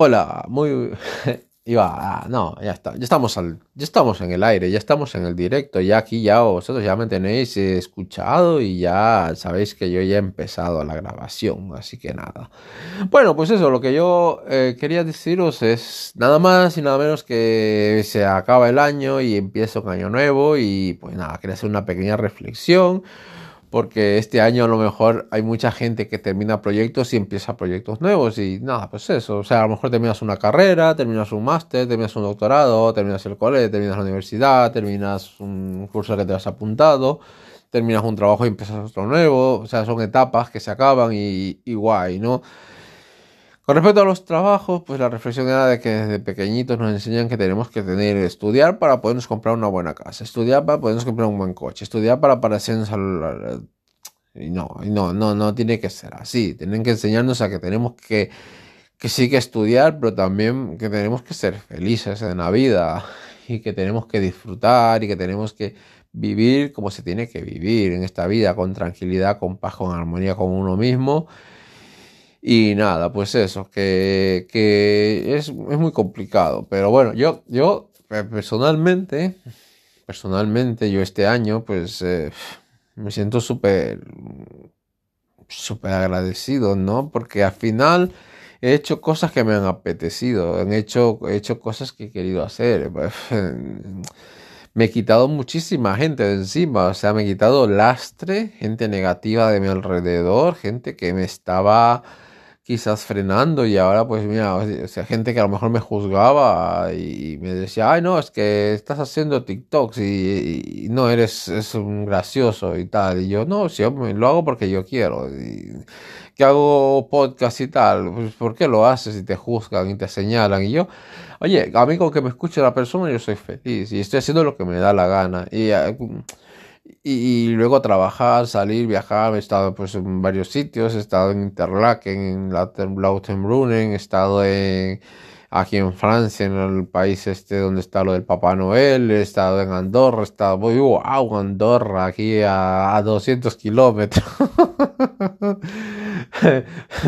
Hola, muy... Iba, ah, no, ya está, ya estamos al, ya estamos en el aire, ya estamos en el directo, ya aquí ya vosotros ya me tenéis escuchado y ya sabéis que yo ya he empezado la grabación, así que nada. Bueno, pues eso, lo que yo eh, quería deciros es nada más y nada menos que se acaba el año y empieza un año nuevo y pues nada, quería hacer una pequeña reflexión porque este año a lo mejor hay mucha gente que termina proyectos y empieza proyectos nuevos y nada, pues eso, o sea, a lo mejor terminas una carrera, terminas un máster, terminas un doctorado, terminas el colegio, terminas la universidad, terminas un curso que te has apuntado, terminas un trabajo y empiezas otro nuevo, o sea, son etapas que se acaban y, y guay, ¿no? Con respecto a los trabajos, pues la reflexión era de que desde pequeñitos nos enseñan que tenemos que tener, estudiar para podernos comprar una buena casa, estudiar para podernos comprar un buen coche, estudiar para parecernos al... Y no, no, no, no tiene que ser así. Tienen que enseñarnos a que tenemos que, que sí que estudiar, pero también que tenemos que ser felices en la vida y que tenemos que disfrutar y que tenemos que vivir como se tiene que vivir en esta vida, con tranquilidad, con paz, con armonía con uno mismo y nada, pues eso, que, que es, es, muy complicado. Pero bueno, yo, yo eh, personalmente, personalmente, yo este año, pues eh, me siento súper, súper agradecido, ¿no? Porque al final he hecho cosas que me han apetecido, he hecho, he hecho cosas que he querido hacer. Me he quitado muchísima gente de encima, o sea, me he quitado lastre, gente negativa de mi alrededor, gente que me estaba quizás frenando y ahora pues mira, o sea, gente que a lo mejor me juzgaba y me decía, ay no, es que estás haciendo TikToks y, no eres es un gracioso y tal. Y yo, no, sí, lo hago porque yo quiero. Y, que hago podcast y tal, pues ¿por qué lo haces y te juzgan y te señalan? Y yo, oye, amigo que me escuche la persona, yo soy feliz y estoy haciendo lo que me da la gana. Y eh, y, luego trabajar, salir, viajar. He estado pues, en varios sitios. He estado en Interlaken, en Lautenbrunnen. He estado aquí en Francia, en el país este donde está lo del Papá Noel. He estado en Andorra. He estado, wow, Andorra, aquí a, a 200 kilómetros.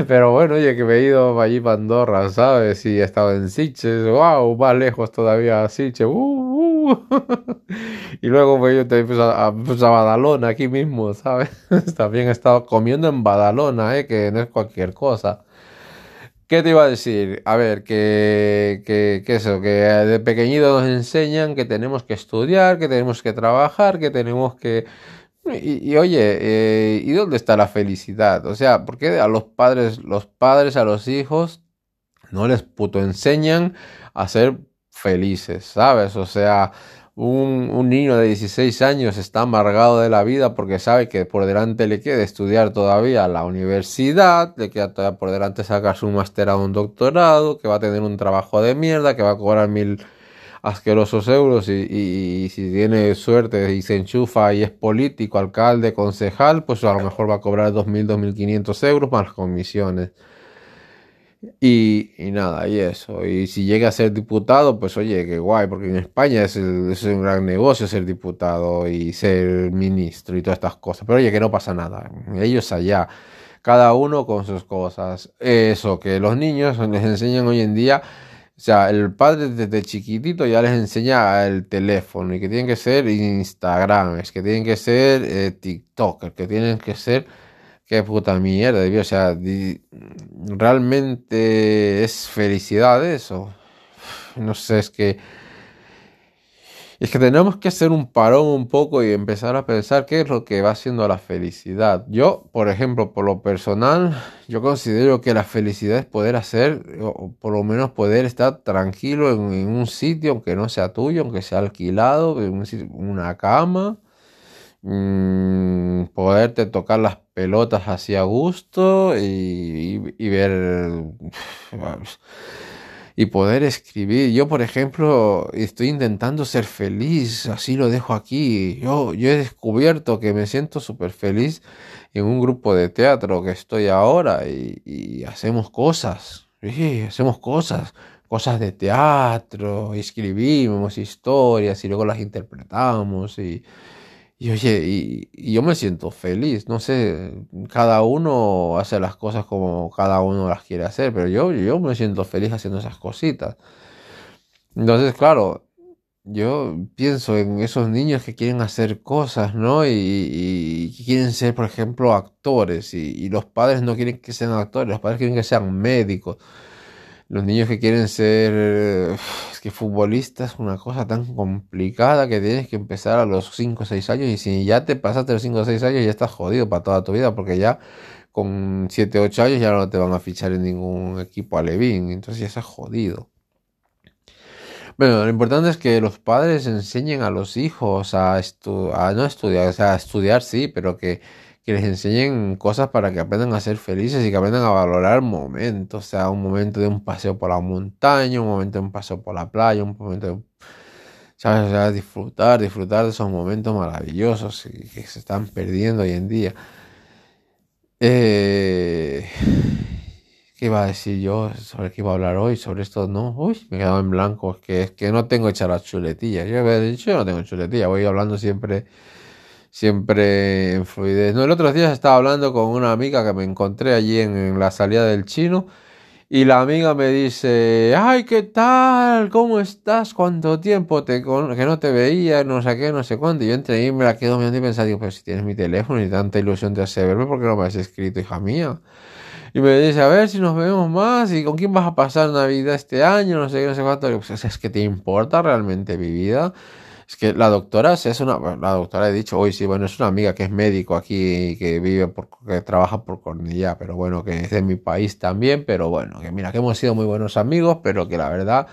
Pero bueno, oye, que me he ido allí para Andorra, ¿sabes? Y he estado en Sitges, wow, más lejos todavía Sitges. Uh, y luego pues, yo te a, pues, a, Badalona, aquí mismo, ¿sabes? También he estado comiendo en Badalona, ¿eh? Que no es cualquier cosa. ¿Qué te iba a decir? A ver, que, que, eso, que de pequeñito nos enseñan que tenemos que estudiar, que tenemos que trabajar, que tenemos que y, oye, eh, ¿y dónde está la felicidad? O sea, ¿por qué a los padres, los padres a los hijos no les puto enseñan a ser felices, ¿sabes? O sea, un, un, niño de 16 años está amargado de la vida porque sabe que por delante le queda estudiar todavía la universidad, le queda todavía por delante sacar su máster a un doctorado, que va a tener un trabajo de mierda, que va a cobrar mil asquerosos euros y, si tiene suerte y se enchufa y es político, alcalde, concejal, pues a lo mejor va a cobrar 2.000, 2.500 euros más comisiones. Y, y, nada, y eso. Y si llega a ser diputado, pues oye, qué guay, porque en España es, es, un gran negocio ser diputado y ser ministro y todas estas cosas. Pero oye, que no pasa nada. Ellos allá, cada uno con sus cosas. Eso, que los niños les enseñan hoy en día o sea, el padre desde chiquitito ya les enseña el teléfono y que tienen que ser Instagram, es que tienen que ser eh, TikTok, que tienen que ser... Qué puta mierda, o sea, realmente es felicidad eso. No sé, es que es que tenemos que hacer un parón un poco y empezar a pensar qué es lo que va haciendo la felicidad. Yo, por ejemplo, por lo personal, yo considero que la felicidad es poder hacer, o por lo menos poder estar tranquilo en, un sitio, aunque no sea tuyo, aunque sea alquilado, una cama, mm, poderte tocar las pelotas así a gusto y, y ver y poder escribir. Yo, por ejemplo, estoy intentando ser feliz, así lo dejo aquí. Yo, yo he descubierto que me siento súper feliz en un grupo de teatro que estoy ahora y, hacemos cosas, hacemos cosas, cosas de teatro, escribimos historias y luego las interpretamos y, Y oye, y, yo me siento feliz, no sé, cada uno hace las cosas como cada uno las quiere hacer, pero yo, yo me siento feliz haciendo esas cositas. Entonces, claro, yo pienso en esos niños que quieren hacer cosas, ¿no? Y, quieren ser, por ejemplo, actores, y, los padres no quieren que sean actores, los padres quieren que sean médicos. Los niños que quieren ser es que futbolistas es una cosa tan complicada que tienes que empezar a los 5 o 6 años y si ya te pasaste los 5 o 6 años ya estás jodido para toda tu vida porque ya con 7 o 8 años ya no te van a fichar en ningún equipo alevín, entonces ya estás jodido. Bueno, lo importante es que los padres enseñen a los hijos a, a no estudiar, o sea, a estudiar sí, pero que, que, les enseñen cosas para que aprendan a ser felices y que aprendan a valorar momentos, sea, un momento de un paseo por la montaña, un momento de un paseo por la playa, un momento de, ¿sabes? O disfrutar, disfrutar de esos momentos maravillosos que se están perdiendo hoy en día. Eh, ¿Qué iba a decir yo sobre qué iba a hablar hoy? Sobre esto, no. Uy, me he quedado en blanco. Es que, es que no tengo hecha la chuletilla. Yo yo no tengo chuletilla. Voy hablando siempre, siempre en fluidez. No, el otro día estaba hablando con una amiga que me encontré allí en, la salida del chino. Y la amiga me dice, ay, ¿qué tal? ¿Cómo estás? ¿Cuánto tiempo te que no te veía? No sé qué, no sé cuánto. Y yo entre ahí me la quedo mirando y pensando, digo, pero si tienes mi teléfono y tanta ilusión te hace verme, ¿por qué no me has escrito, hija mía? Y me dice, a ver si nos vemos más y con quién vas a pasar Navidad este año, no sé qué, no sé cuánto. Pues, es que te importa realmente mi vida. Es que la doctora, es una, la doctora he dicho, hoy sí, bueno, es una amiga que es médico aquí, que vive, por, que trabaja por Cornellá, pero bueno, que es de mi país también, pero bueno, que mira, que hemos sido muy buenos amigos, pero que la verdad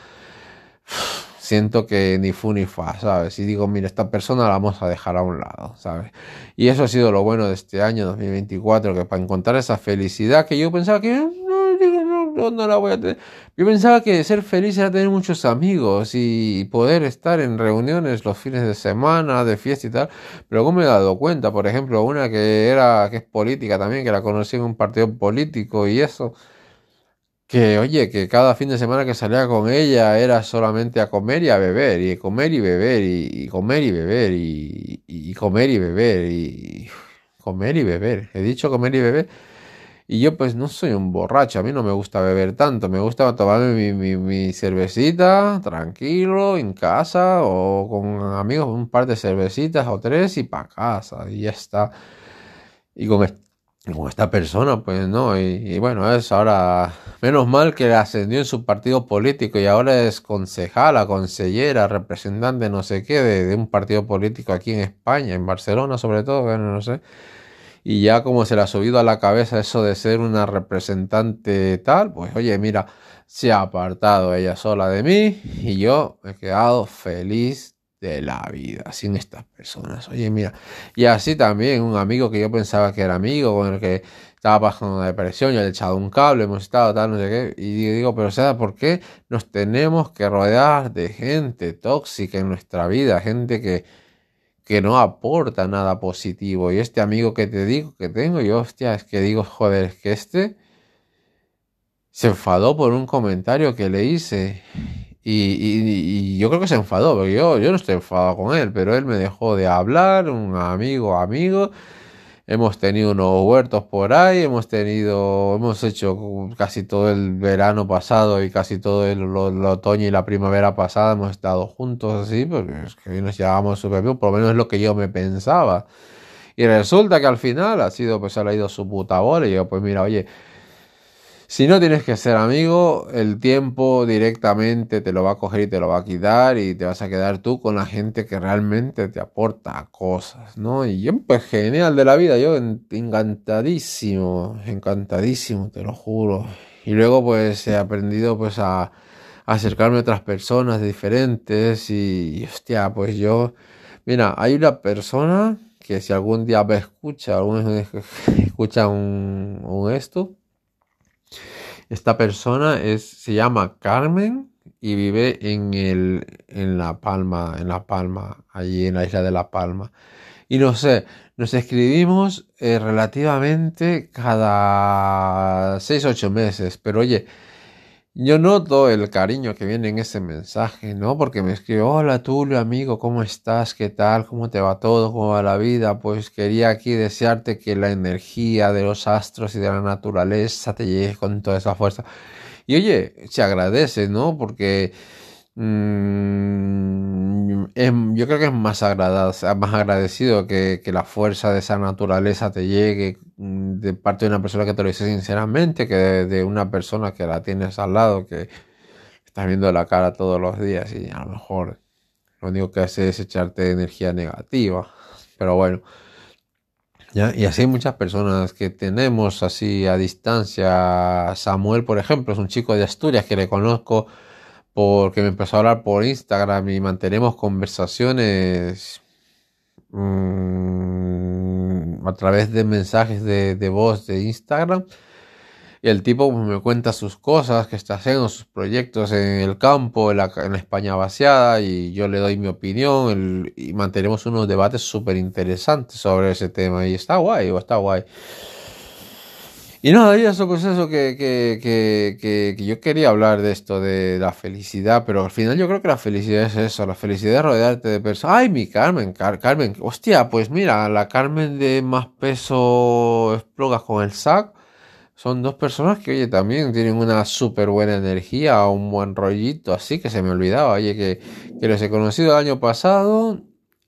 siento que ni fu ni fa, ¿sabes? Y digo, mira, esta persona la vamos a dejar a un lado, ¿sabes? Y eso ha sido lo bueno de este año 2024, que para encontrar esa felicidad que yo pensaba que no, no, no, la voy a tener. Yo pensaba que ser feliz era tener muchos amigos y poder estar en reuniones los fines de semana, de fiesta y tal. Pero como me he dado cuenta, por ejemplo, una que era, que es política también, que la conocí en un partido político y eso que oye, que cada fin de semana que salía con ella era solamente a comer y a beber, y comer y beber, y, comer y beber, y, comer y beber, y comer y beber. He dicho comer y beber. Y yo pues no soy un borracho, a mí no me gusta beber tanto, me gusta tomarme mi, cervecita tranquilo en casa o con amigos un par de cervecitas o tres y para casa y ya está. Y con, con esta persona, pues no, y, bueno, es ahora, menos mal que ascendió en su partido político y ahora es concejala, consellera, representante, no sé qué, de, un partido político aquí en España, en Barcelona sobre todo, bueno, no sé. Y ya como se le ha subido a la cabeza eso de ser una representante tal, pues oye, mira, se ha apartado ella sola de mí y yo me he quedado feliz de la vida sin estas personas. Oye, mira, y así también un amigo que yo pensaba que era amigo, con el que estaba pasando una depresión, yo le he echado un cable, hemos estado tal, no sé qué, y digo, pero ¿sabes por qué nos tenemos que rodear de gente tóxica en nuestra vida? Gente que, que no aporta nada positivo. Y este amigo que te digo que tengo, yo, hostia, es que digo, joder, es que este se enfadó por un comentario que le hice y, yo creo que se enfadó, porque yo, yo no estoy enfadado con él, pero él me dejó de hablar, un amigo, amigo. Hemos tenido unos huertos por ahí, hemos tenido, hemos hecho casi todo el verano pasado y casi todo el, otoño y la primavera pasada, hemos estado juntos así, porque es que nos llevábamos súper bien, por lo menos es lo que yo me pensaba. Y resulta que al final ha sido, pues se ha ido su puta bola y yo, pues mira, oye, si no tienes que ser amigo, el tiempo directamente te lo va a coger y te lo va a quitar y te vas a quedar tú con la gente que realmente te aporta cosas, ¿no? Y yo, pues genial de la vida, yo encantadísimo, encantadísimo, te lo juro. Y luego pues he aprendido pues a, acercarme a otras personas diferentes y, hostia, pues yo, mira, hay una persona que si algún día me escucha, algún escucha un, un esto, esta persona es, se llama Carmen y vive en, el, en La Palma, en La Palma, allí en la isla de La Palma. Y no sé, nos escribimos eh, relativamente cada 6 ocho meses, pero oye, yo noto el cariño que viene en ese mensaje, ¿no? Porque me escribe, hola Tulio, amigo, ¿cómo estás? ¿Qué tal? ¿Cómo te va todo? ¿Cómo va la vida? Pues quería aquí desearte que la energía de los astros y de la naturaleza te llegue con toda esa fuerza. Y oye, se agradece, ¿no? Porque mm, yo creo que es más, más agradecido que, que la fuerza de esa naturaleza te llegue Mm, de parte de una persona que te lo dice sinceramente que de, una persona que la tienes al lado, que estás viendo la cara todos los días y a lo mejor lo único que hace es echarte energía negativa. Pero bueno. ¿ya? Y así hay muchas personas que tenemos así a distancia. Samuel, por ejemplo, es un chico de Asturias que le conozco porque me empezó a hablar por Instagram y mantenemos conversaciones. Mmm, a través de mensajes de, voz de Instagram. Y el tipo pues, me cuenta sus cosas que está haciendo, sus proyectos en el campo, en la, España vaciada, y yo le doy mi opinión y mantenemos unos debates súper interesantes sobre ese tema. Y está guay, está guay. Y nada, y eso, pues eso, que, que, que, que, yo quería hablar de esto, de la felicidad, pero al final yo creo que la felicidad es eso, la felicidad es rodearte de personas. Ay, mi Carmen, Carmen, hostia, pues mira, la Carmen de más peso explogas con el SAC, son dos personas que, oye, también tienen una súper buena energía, un buen rollito, así que se me olvidaba, oye, que, que los he conocido el año pasado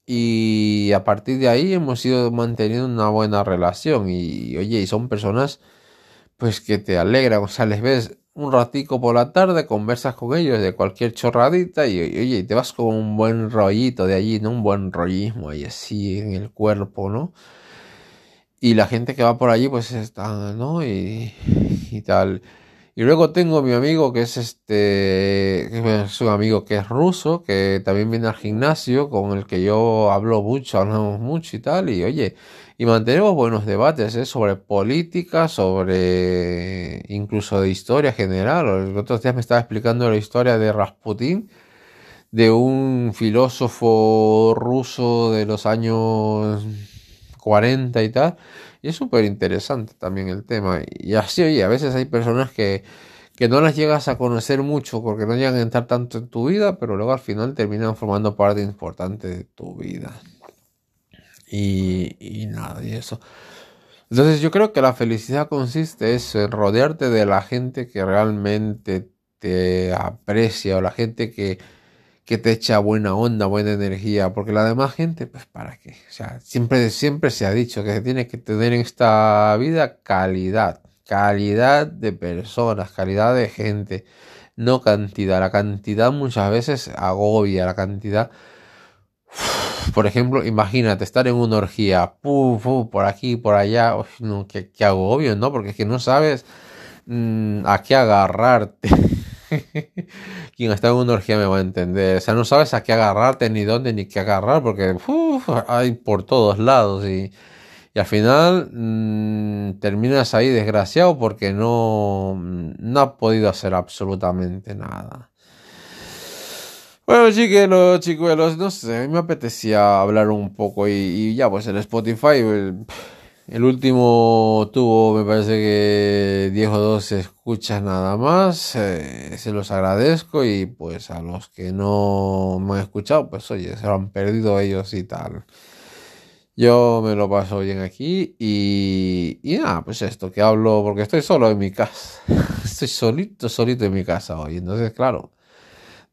y a partir de ahí hemos ido manteniendo una buena relación y, oye, y son personas pues que te alegra, o sea, les ves un ratico por la tarde, conversas con ellos de cualquier chorradita y oye, te vas con un buen rollito de allí, ¿no? Un buen rollismo ahí así en el cuerpo, ¿no? Y la gente que va por allí pues está, ¿no? Y, y tal. Y luego tengo mi amigo que es este, es un amigo que es ruso, que también viene al gimnasio, con el que yo hablo mucho, hablamos mucho y tal, y oye, y mantenemos buenos debates ¿eh? sobre política, sobre incluso de historia general. Los otros días me estaba explicando la historia de Rasputin, de un filósofo ruso de los años 40 y tal. Y es súper interesante también el tema. Y así, oye, a veces hay personas que, que no las llegas a conocer mucho porque no llegan a entrar tanto en tu vida, pero luego al final terminan formando parte importante de tu vida y, nada, y eso. Entonces yo creo que la felicidad consiste en rodearte de la gente que realmente te aprecia o la gente que, que te echa buena onda, buena energía, porque la demás gente, pues para qué. O sea, siempre, siempre se ha dicho que se tiene que tener en esta vida calidad, calidad de personas, calidad de gente, no cantidad. La cantidad muchas veces agobia, la cantidad por ejemplo, imagínate estar en una orgía, por aquí, por allá, no, qué, qué, agobio, ¿no? Porque es que no sabes mm, a qué agarrarte. Quien está en una orgía me va a entender. O sea, no sabes a qué agarrarte, ni dónde, ni qué agarrar, porque hay por todos lados y, y al final mm, terminas ahí desgraciado porque no, no has podido hacer absolutamente nada. Bueno, chiquelos, chicuelos, no sé, me apetecía hablar un poco y, ya, pues el Spotify, último tuvo, me parece que 10 o 12 escuchas nada más, eh, se los agradezco y pues a los que no me han escuchado, pues oye, se lo han perdido ellos y tal. Yo me lo paso bien aquí y nada, pues esto, que hablo porque estoy solo en mi casa, estoy solito, solito en mi casa hoy, entonces claro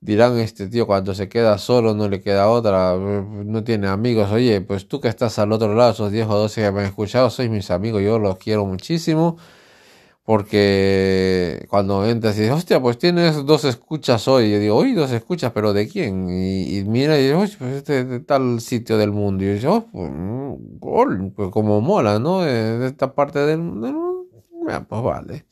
dirán este tío cuando se queda solo no le queda otra, no tiene amigos, oye, pues tú que estás al otro lado, esos 10 o 12 que me han escuchado, sois mis amigos, yo los quiero muchísimo, porque cuando entras y dices, hostia, pues tienes dos escuchas hoy, yo digo, hoy dos escuchas, pero ¿de quién? Y, mira y digo, pues este de tal sitio del mundo, y yo oh, mm, pues, como mola, ¿no? De, esta parte del mundo, pues vale.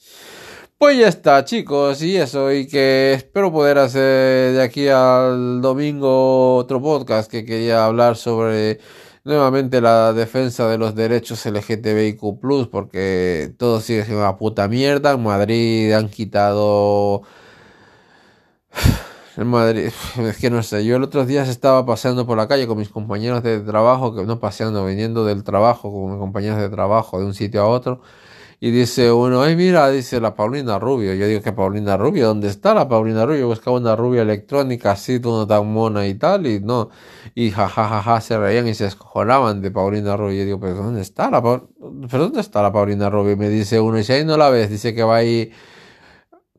Pues ya está, chicos, y eso, y que espero poder hacer de aquí al domingo otro podcast que quería hablar sobre nuevamente la defensa de los derechos LGTBIQ, porque todo sigue siendo una puta mierda. En Madrid han quitado. En Madrid, es que no sé, yo el otro día estaba paseando por la calle con mis compañeros de trabajo, que no paseando, viniendo del trabajo con mis compañeros de trabajo de un sitio a otro Y dice uno, ay mira, dice la Paulina Rubio. Yo digo que Paulina Rubio, ¿dónde está la Paulina Rubio? Buscaba una rubia electrónica así, toda tan mona y tal, y no. Y jajajaja se reían y se escojonaban de Paulina Rubio. Yo digo, pero ¿dónde está la, ¿pero dónde está la Paulina Rubio? Y me dice uno, y si ahí no la ves, dice que va ahí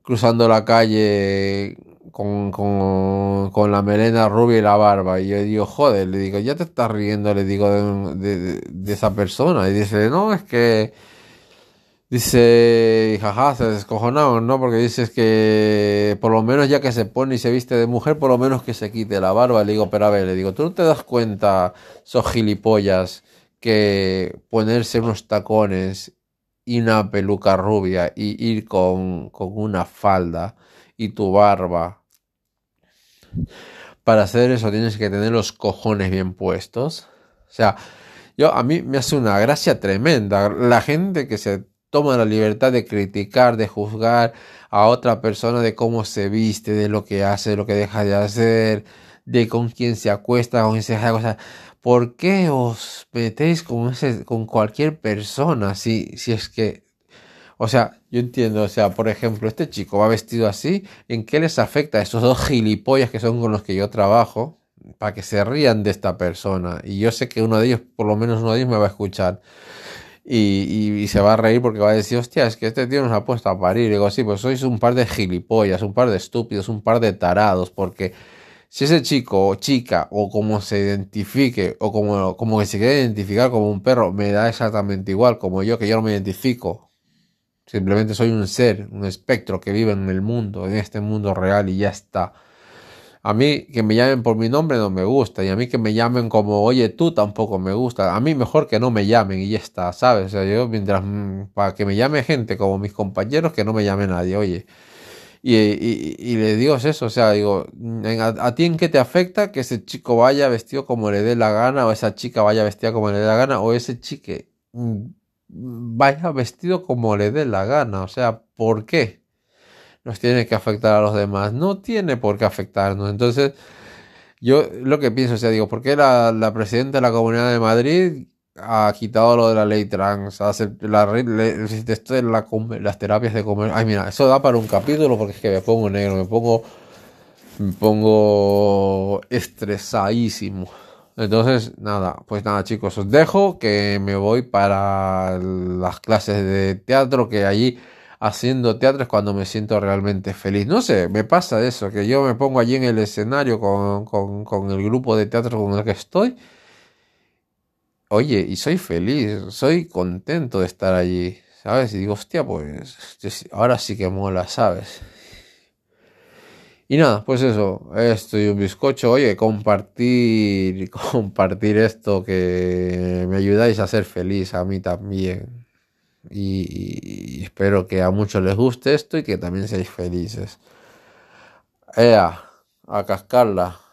cruzando la calle con, con, con, la melena rubia y la barba. Y yo digo, joder, le digo, ya te estás riendo, le digo, de, de, de esa persona. Y dice, no, es que Dice, jaja, se descojonaron, ¿no? Porque dices que por lo menos ya que se pone y se viste de mujer, por lo menos que se quite la barba. Le digo, pero a ver, le digo, ¿tú no te das cuenta, sos gilipollas, que ponerse unos tacones y una peluca rubia y ir con, con una falda y tu barba? Para hacer eso tienes que tener los cojones bien puestos. O sea, yo a mí me hace una gracia tremenda. La gente que se toma la libertad de criticar, de juzgar a otra persona de cómo se viste, de lo que hace, de lo que deja de hacer, de con quién se acuesta, con quién se deja ¿Por qué os metéis con, ese, con cualquier persona si, si es que... O sea, yo entiendo, o sea, por ejemplo, este chico va vestido así, ¿en qué les afecta a esos dos gilipollas que son con los que yo trabajo? Para que se rían de esta persona. Y yo sé que uno de ellos, por lo menos uno de ellos, me va a escuchar y, se va a reír porque va a decir, hostia, es que este tío nos ha puesto a parir. Y digo, sí, pues sois un par de gilipollas, un par de estúpidos, un par de tarados, porque si ese chico o chica, o como se identifique, o como, como que se quiere identificar como un perro, me da exactamente igual, como yo, que yo no me identifico. Simplemente soy un ser, un espectro que vive en el mundo, en este mundo real y ya está. A mí que me llamen por mi nombre no me gusta. Y a mí que me llamen como, oye, tú tampoco me gusta. A mí mejor que no me llamen y ya está, ¿sabes? O sea, yo mientras, mm, para que me llame gente como mis compañeros, que no me llame nadie, oye. Y, y, le digo eso, o sea, digo, ¿a, ti en qué te afecta que ese chico vaya vestido como le dé la gana, o esa chica vaya vestida como le dé la gana, o ese chique mm, vaya vestido como le dé la gana? O sea, ¿por qué? Nos tiene que afectar a los demás. No tiene por qué afectarnos. Entonces, yo lo que pienso, o digo, ¿por qué la, la presidenta de la Comunidad de Madrid ha quitado lo de la ley trans? Hace la, de la, las terapias de comer. Ay, mira, eso da para un capítulo porque es que me pongo negro, me pongo, me pongo estresadísimo. Entonces, nada, pues nada chicos, os dejo que me voy para las clases de teatro que allí haciendo teatro es cuando me siento realmente feliz. No sé, me pasa eso, que yo me pongo allí en el escenario con, con, el grupo de teatro con el que estoy. Oye, y soy feliz, soy contento de estar allí, ¿sabes? Y digo, hostia, pues ahora sí que mola, ¿sabes? Y nada, pues eso, estoy un bizcocho. Oye, compartir, compartir esto que me ayudáis a ser feliz a mí también y, espero que a muchos les guste esto y que también seáis felices. Ea, a cascarla.